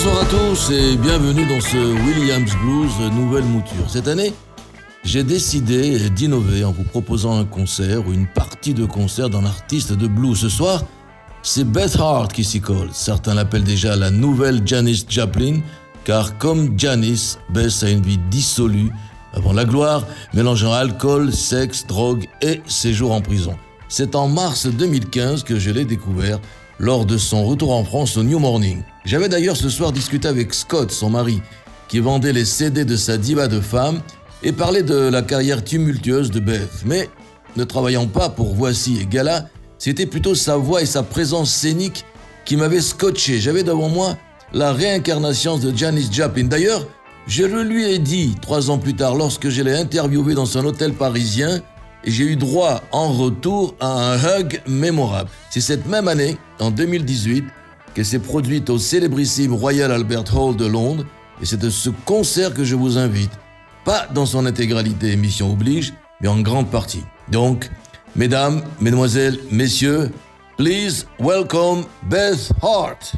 Bonsoir à tous et bienvenue dans ce Williams Blues nouvelle mouture. Cette année, j'ai décidé d'innover en vous proposant un concert ou une partie de concert d'un artiste de blues. Ce soir, c'est Beth Hart qui s'y colle. Certains l'appellent déjà la nouvelle Janis Joplin, car comme Janis, Beth a une vie dissolue avant la gloire, mélangeant alcool, sexe, drogue et séjour en prison. C'est en mars 2015 que je l'ai découvert lors de son retour en France au New Morning. J'avais d'ailleurs ce soir discuté avec Scott, son mari, qui vendait les CD de sa diva de femme et parlait de la carrière tumultueuse de Beth. Mais, ne travaillant pas pour Voici et Gala, c'était plutôt sa voix et sa présence scénique qui m'avaient scotché. J'avais devant moi la réincarnation de Janis Joplin. D'ailleurs, je le lui ai dit trois ans plus tard lorsque je l'ai interviewé dans son hôtel parisien et j'ai eu droit en retour à un hug mémorable. C'est cette même année, en 2018, qu'elle s'est produite au célébrissime Royal Albert Hall de Londres et c'est de ce concert que je vous invite. Pas dans son intégralité, émission oblige, mais en grande partie. Donc, mesdames, mesdemoiselles, messieurs, please welcome Beth Hart.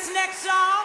this next song.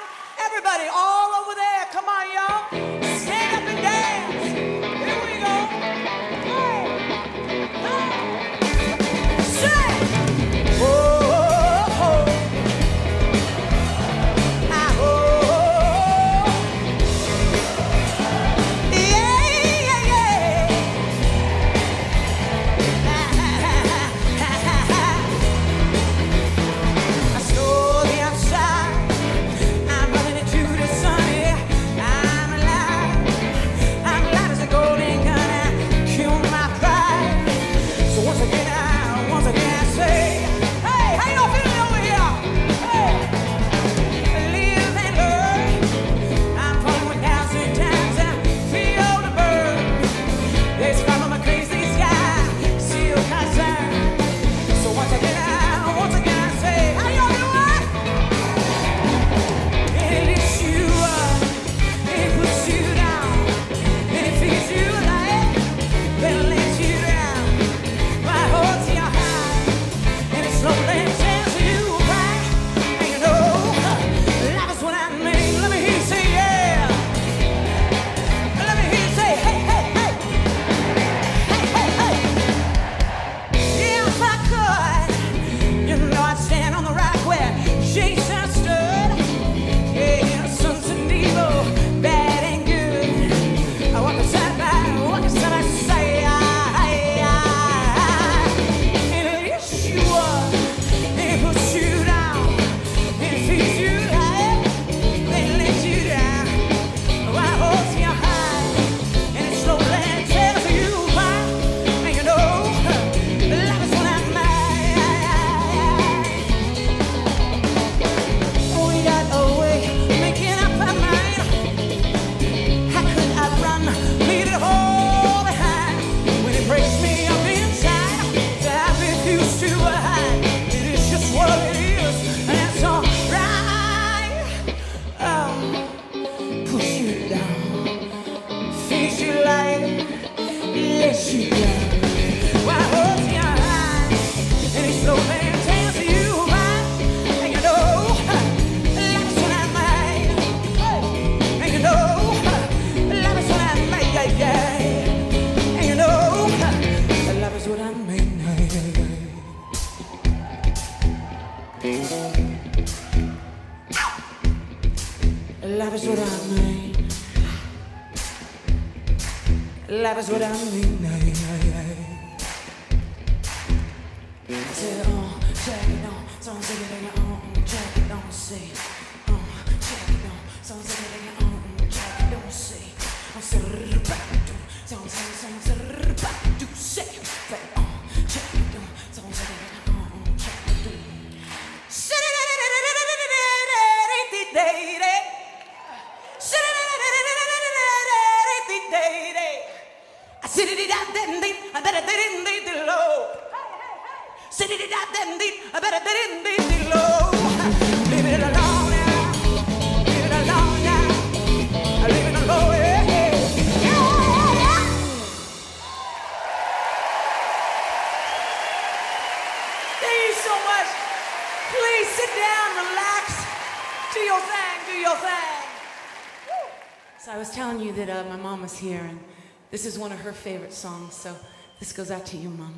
is one of her favorite songs, so this goes out to you, Mama.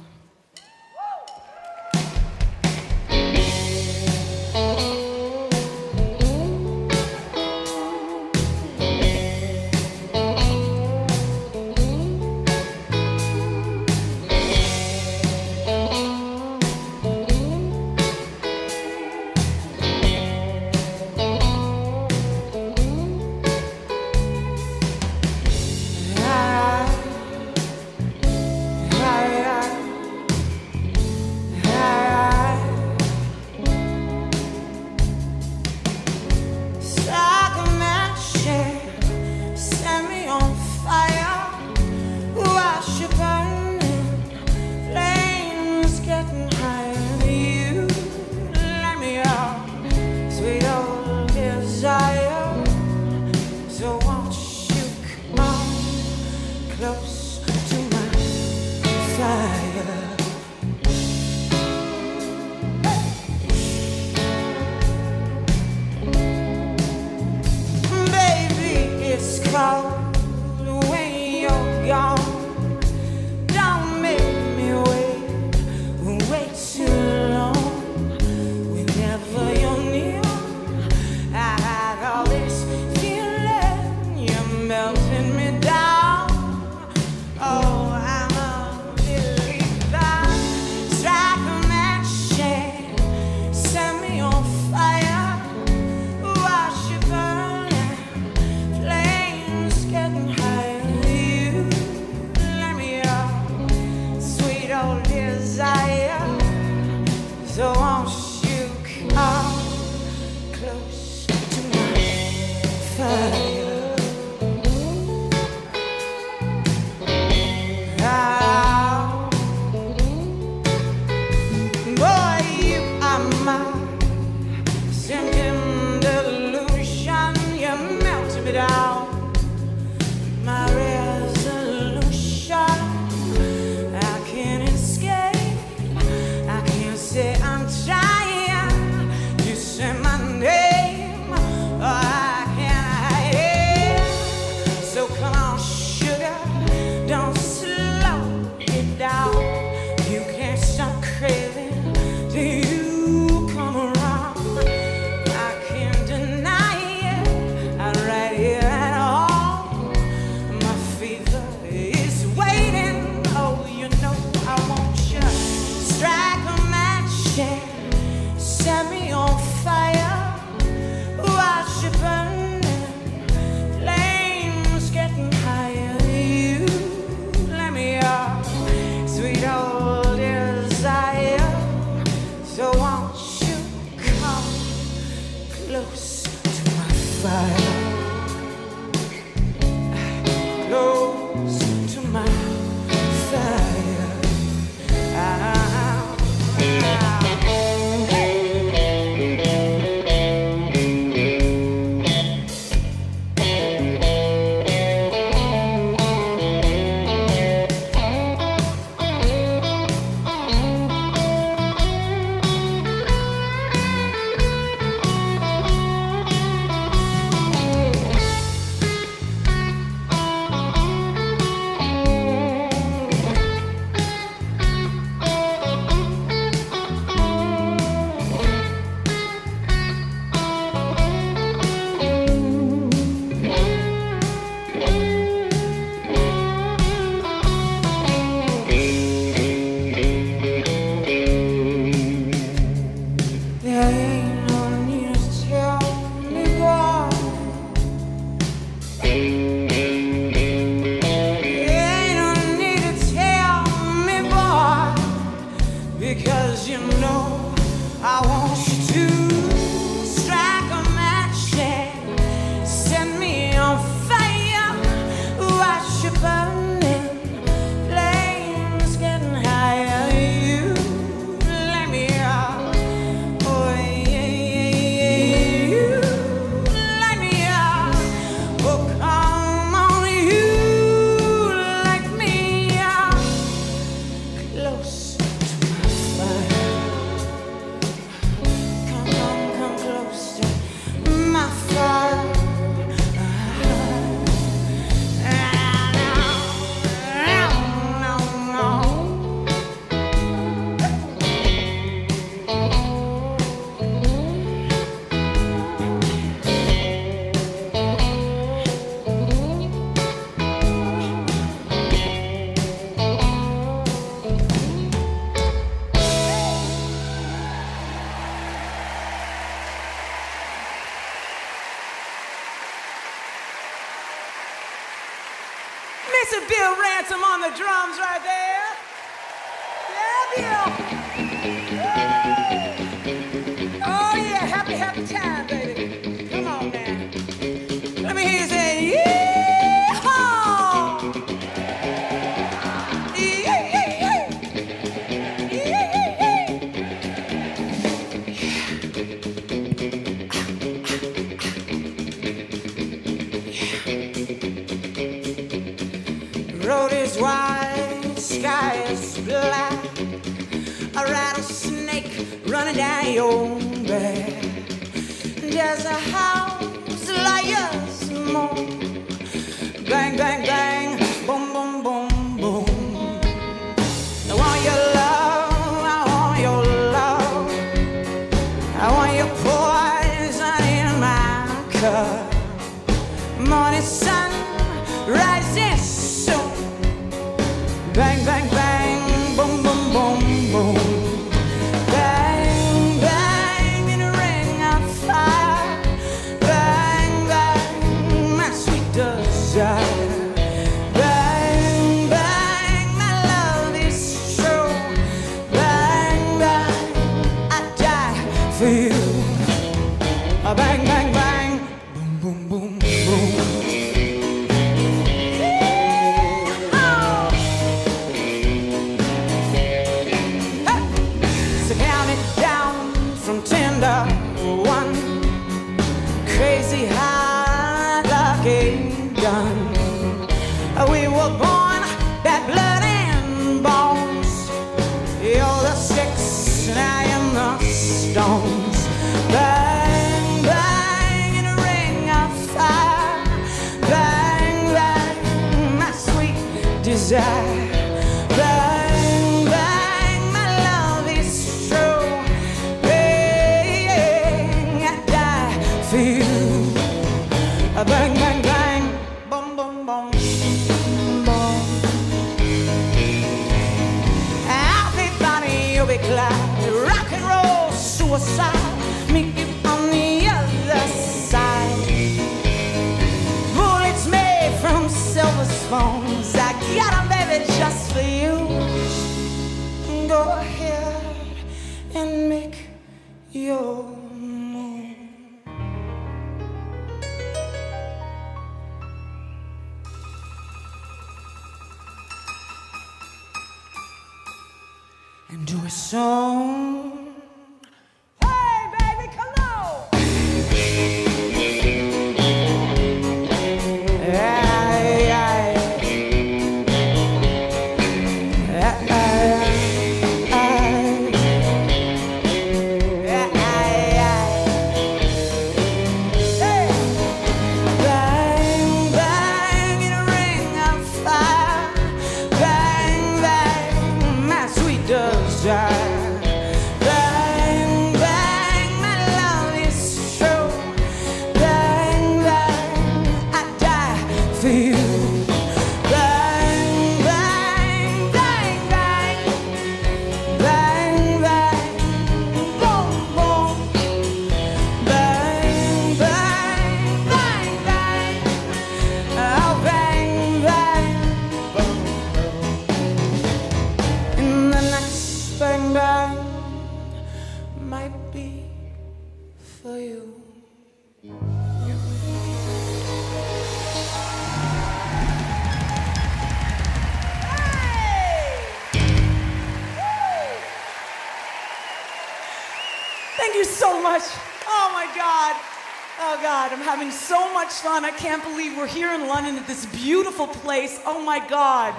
on into this beautiful place. Oh my God.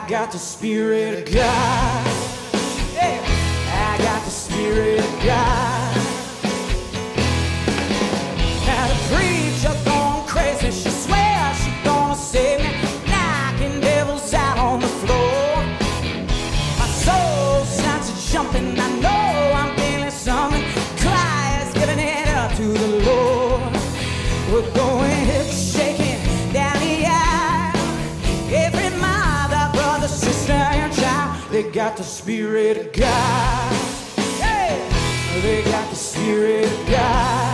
I got the Spirit of God. Yeah. I got the Spirit Spirit of God. Hey! They got the Spirit of God.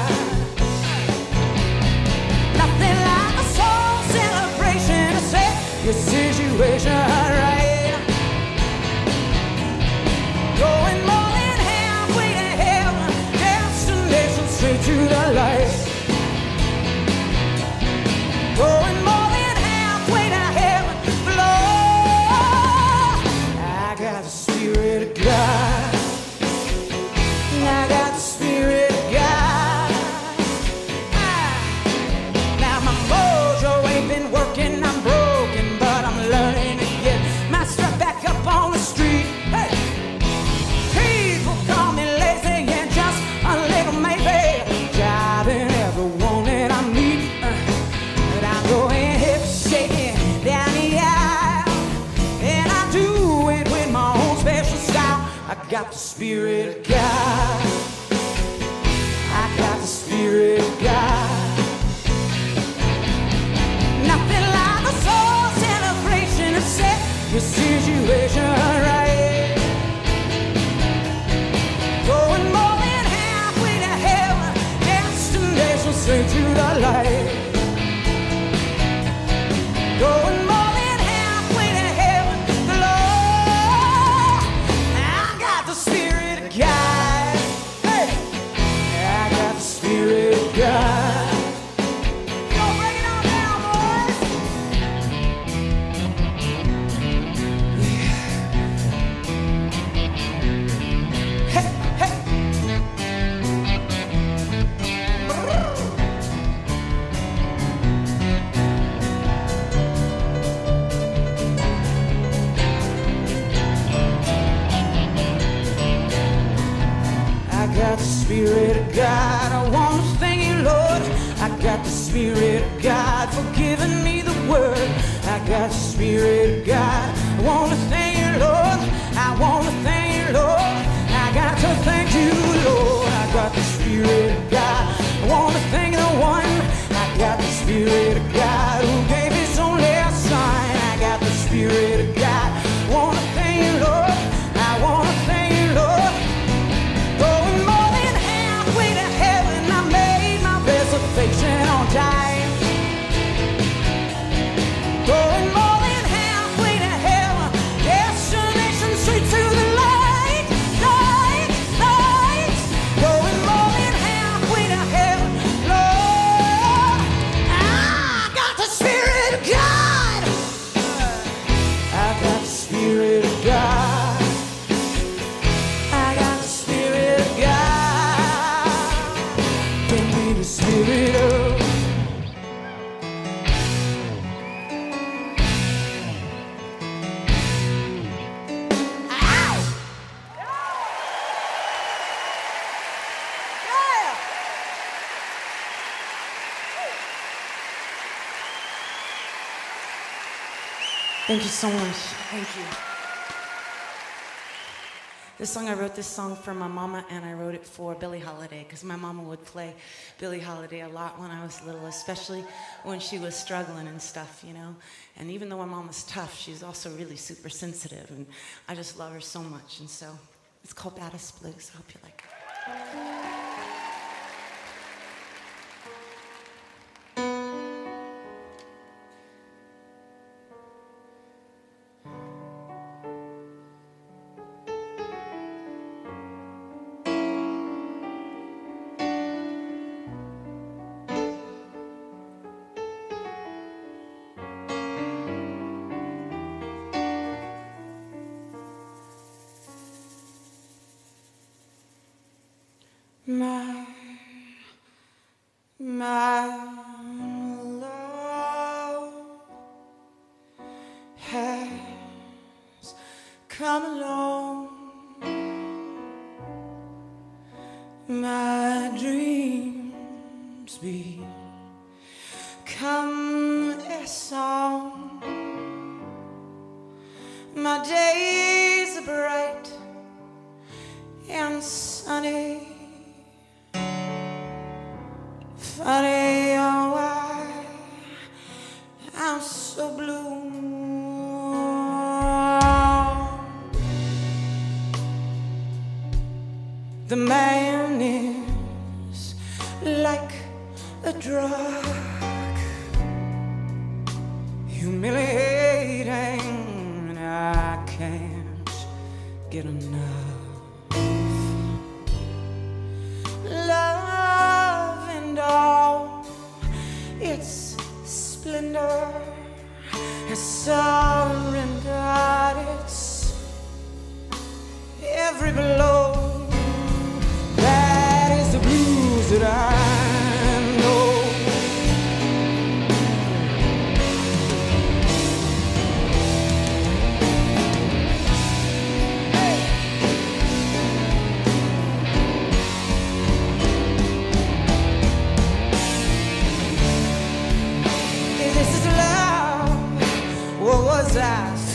Spirit of God. I got the Spirit of God. Nothing like a soul celebration to set your situation right. Going more than halfway to heaven, destination straight to the light. Going Thank you so much. Thank you. This song, I wrote this song for my mama and I wrote it for Billie Holiday because my mama would play Billie Holiday a lot when I was little, especially when she was struggling and stuff, you know. And even though my mama's tough, she's also really super sensitive and I just love her so much. And so it's called Baddest Blues. I hope you like it. The man is like a drug, humiliating, and I can't get enough. Love and all its splendor surrendered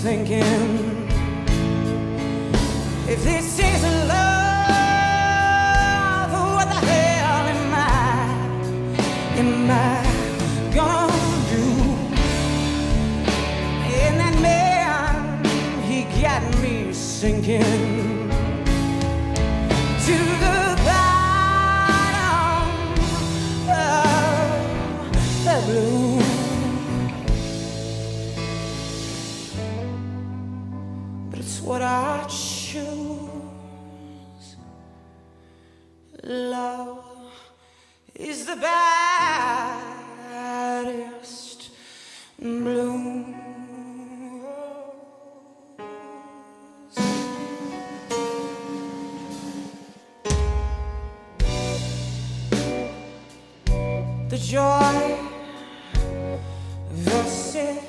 thinking? If this isn't love, what the hell am I? Am I gonna do? And that man, he got me sinking The joy versus the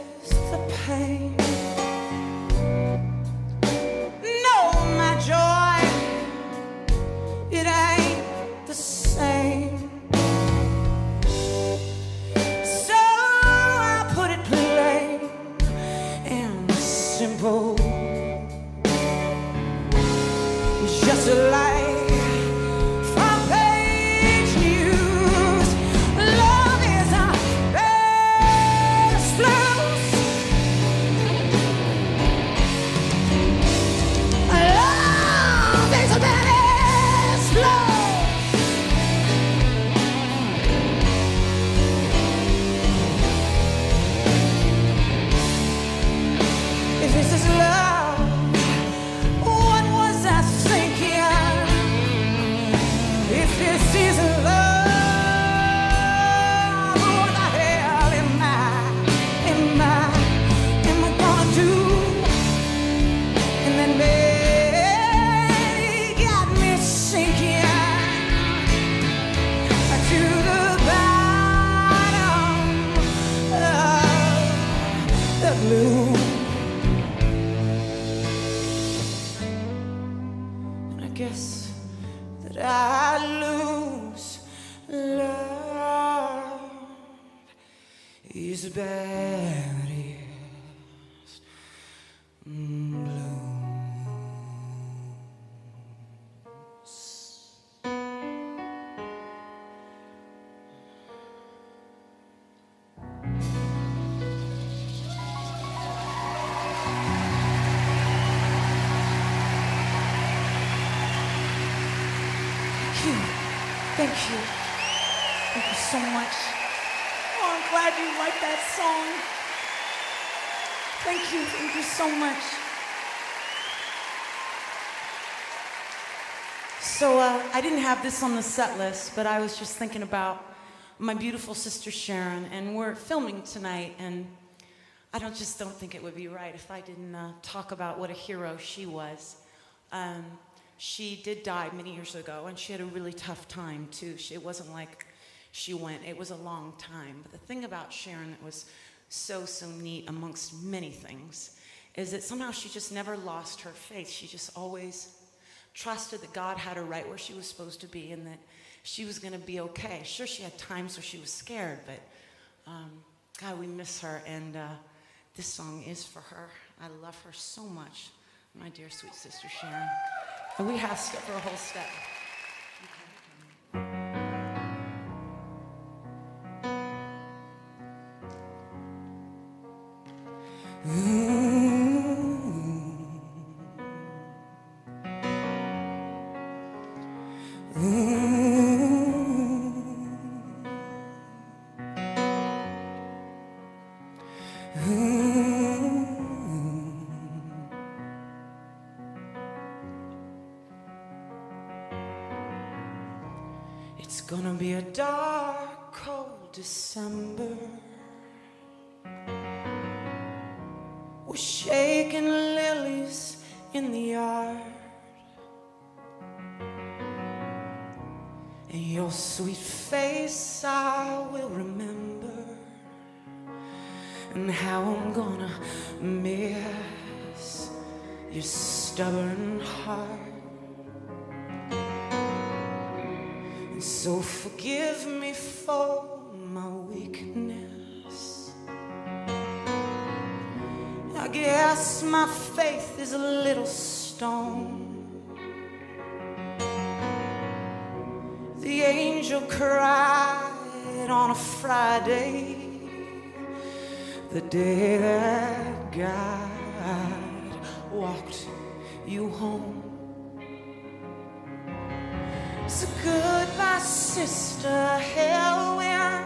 Thank you. Thank you so much. Oh, I'm glad you liked that song. Thank you. Thank you so much. So uh, I didn't have this on the set list, but I was just thinking about my beautiful sister Sharon, and we're filming tonight, and I don't just don't think it would be right if I didn't uh, talk about what a hero she was. Um, she did die many years ago, and she had a really tough time too. She, it wasn't like she went; it was a long time. But the thing about Sharon that was so so neat, amongst many things, is that somehow she just never lost her faith. She just always trusted that God had her right where she was supposed to be, and that she was going to be okay. Sure, she had times where she was scared, but um, God, we miss her, and uh, this song is for her. I love her so much, my dear sweet sister Sharon. And we have step for a whole step. December. We're shaking lilies in the yard. And your sweet face I will remember. And how I'm gonna miss your stubborn heart. So forgive me for my faith is a little stone. The angel cried on a Friday, the day that God walked you home. So goodbye, sister heroine. I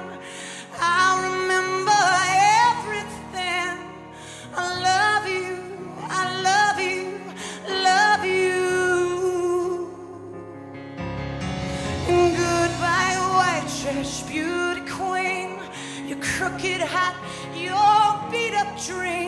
Your crooked your beat up dreams.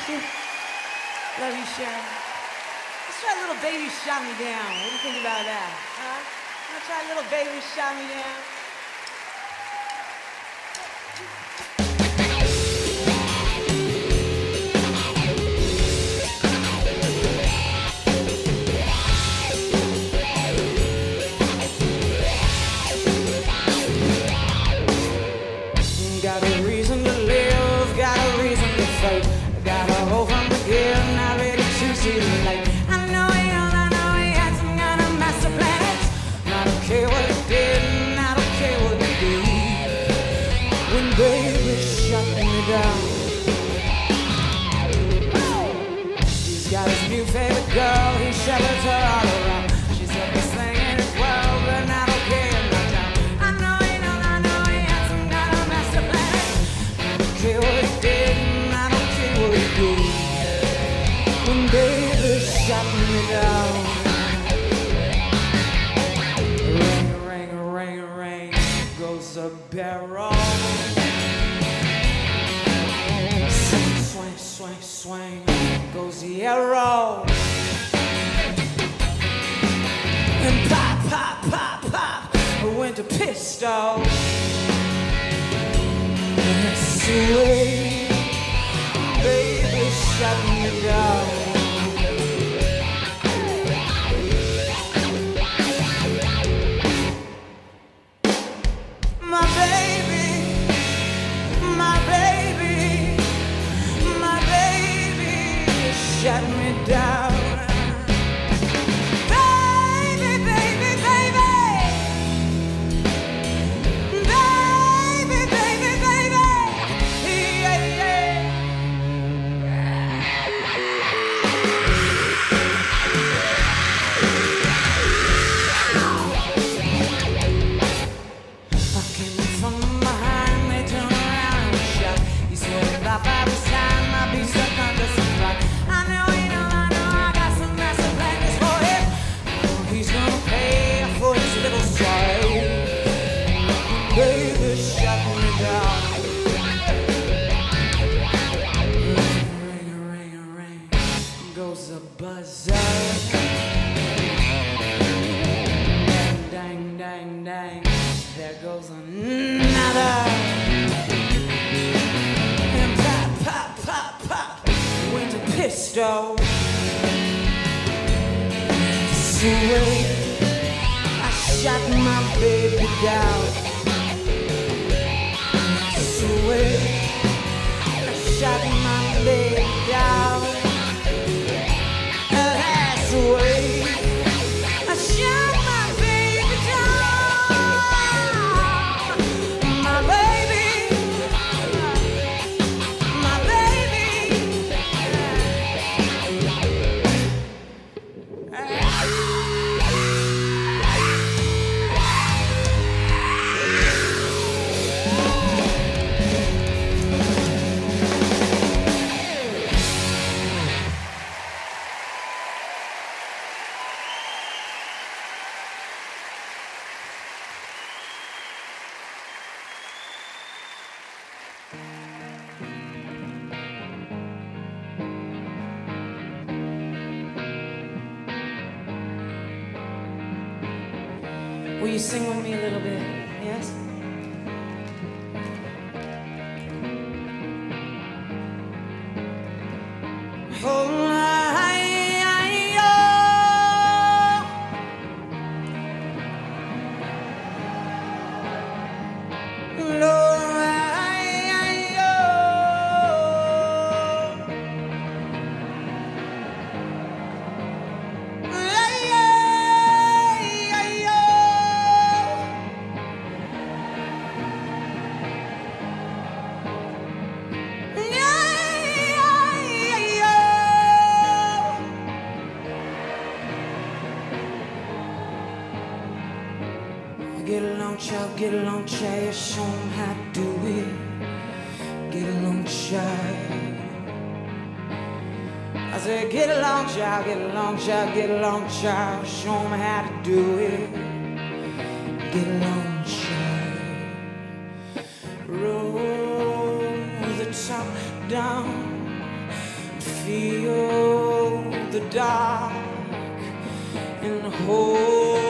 Thank you. Love you, Sharon. Let's try a little baby shot me down. What do you think about that? Huh? Let's try a little baby shot me down. swing goes the arrow. And pop, pop, pop, pop, a winter pistol. And it's the way, baby, shut me down. Down. Sweet, I shot my baby down. That's the way get along, child, show 'em how to do it. Get along, child. I said, get along, child, get along, child, get along, child. Show 'em how to do it. Get along, child. Roll the top down. Feel the dark and hold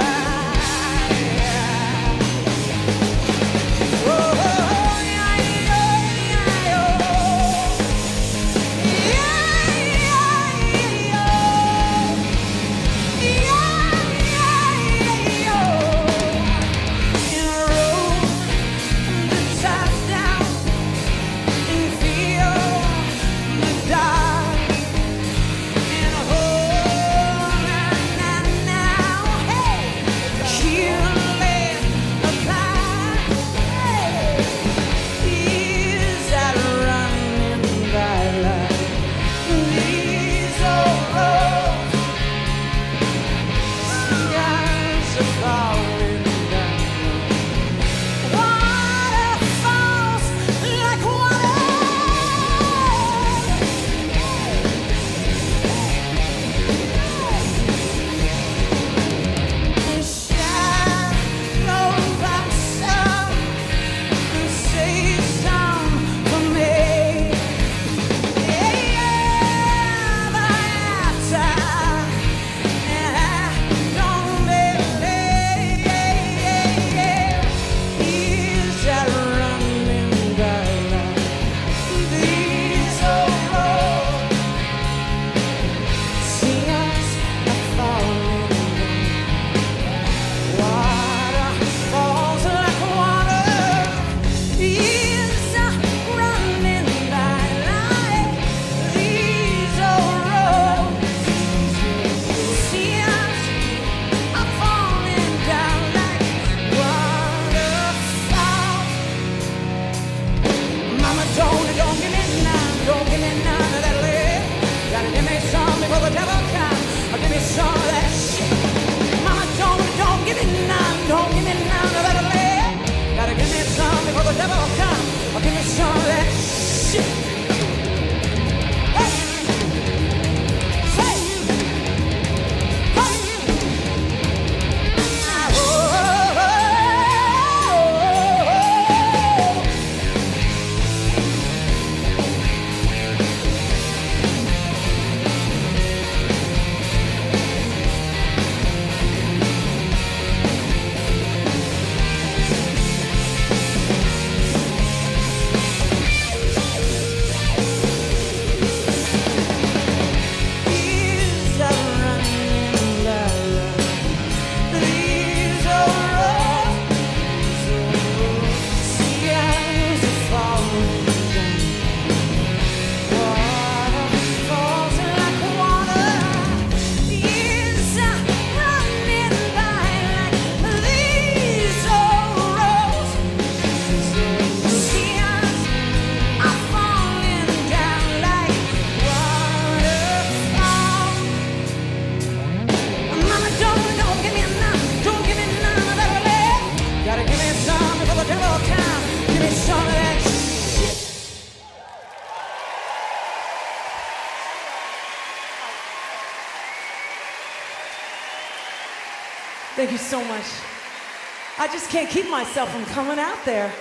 just can't keep myself from coming out there.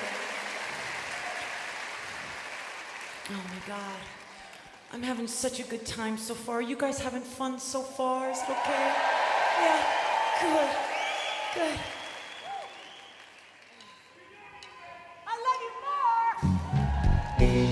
Oh my God. I'm having such a good time so far. You guys having fun so far? Is it okay? Yeah, good, good. I love you more.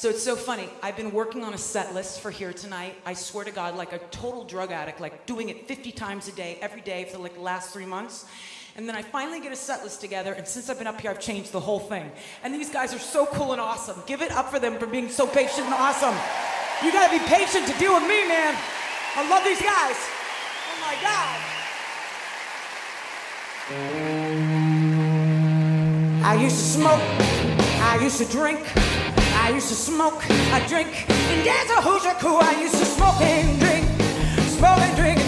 So it's so funny. I've been working on a set list for here tonight. I swear to God, like a total drug addict, like doing it 50 times a day, every day for like the last three months. And then I finally get a set list together, and since I've been up here, I've changed the whole thing. And these guys are so cool and awesome. Give it up for them for being so patient and awesome. You gotta be patient to deal with me, man. I love these guys. Oh my God. I used to smoke, I used to drink. I used to smoke, I drink, and dance a hoosier cool. I used to smoke and drink, smoke and drink.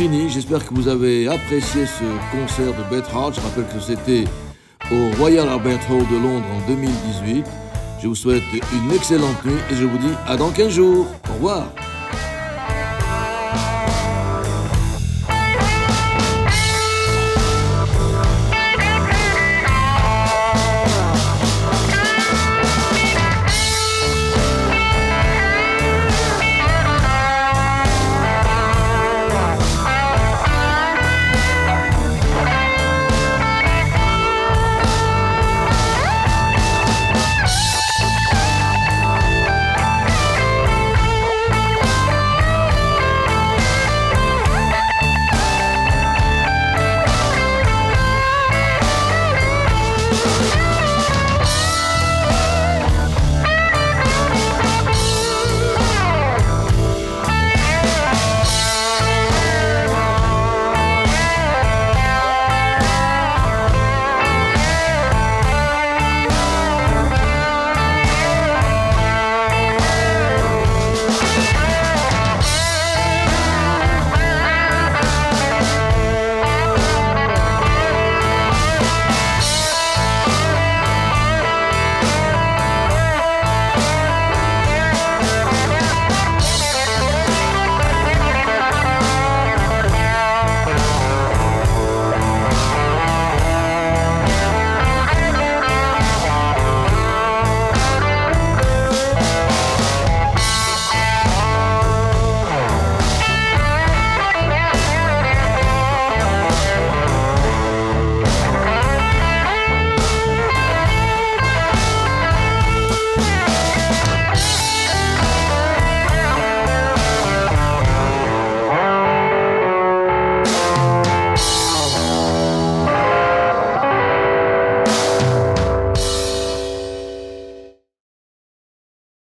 J'espère que vous avez apprécié ce concert de Beth Hart. Je rappelle que c'était au Royal Albert Hall de Londres en 2018. Je vous souhaite une excellente nuit et je vous dis à dans 15 jours. Au revoir.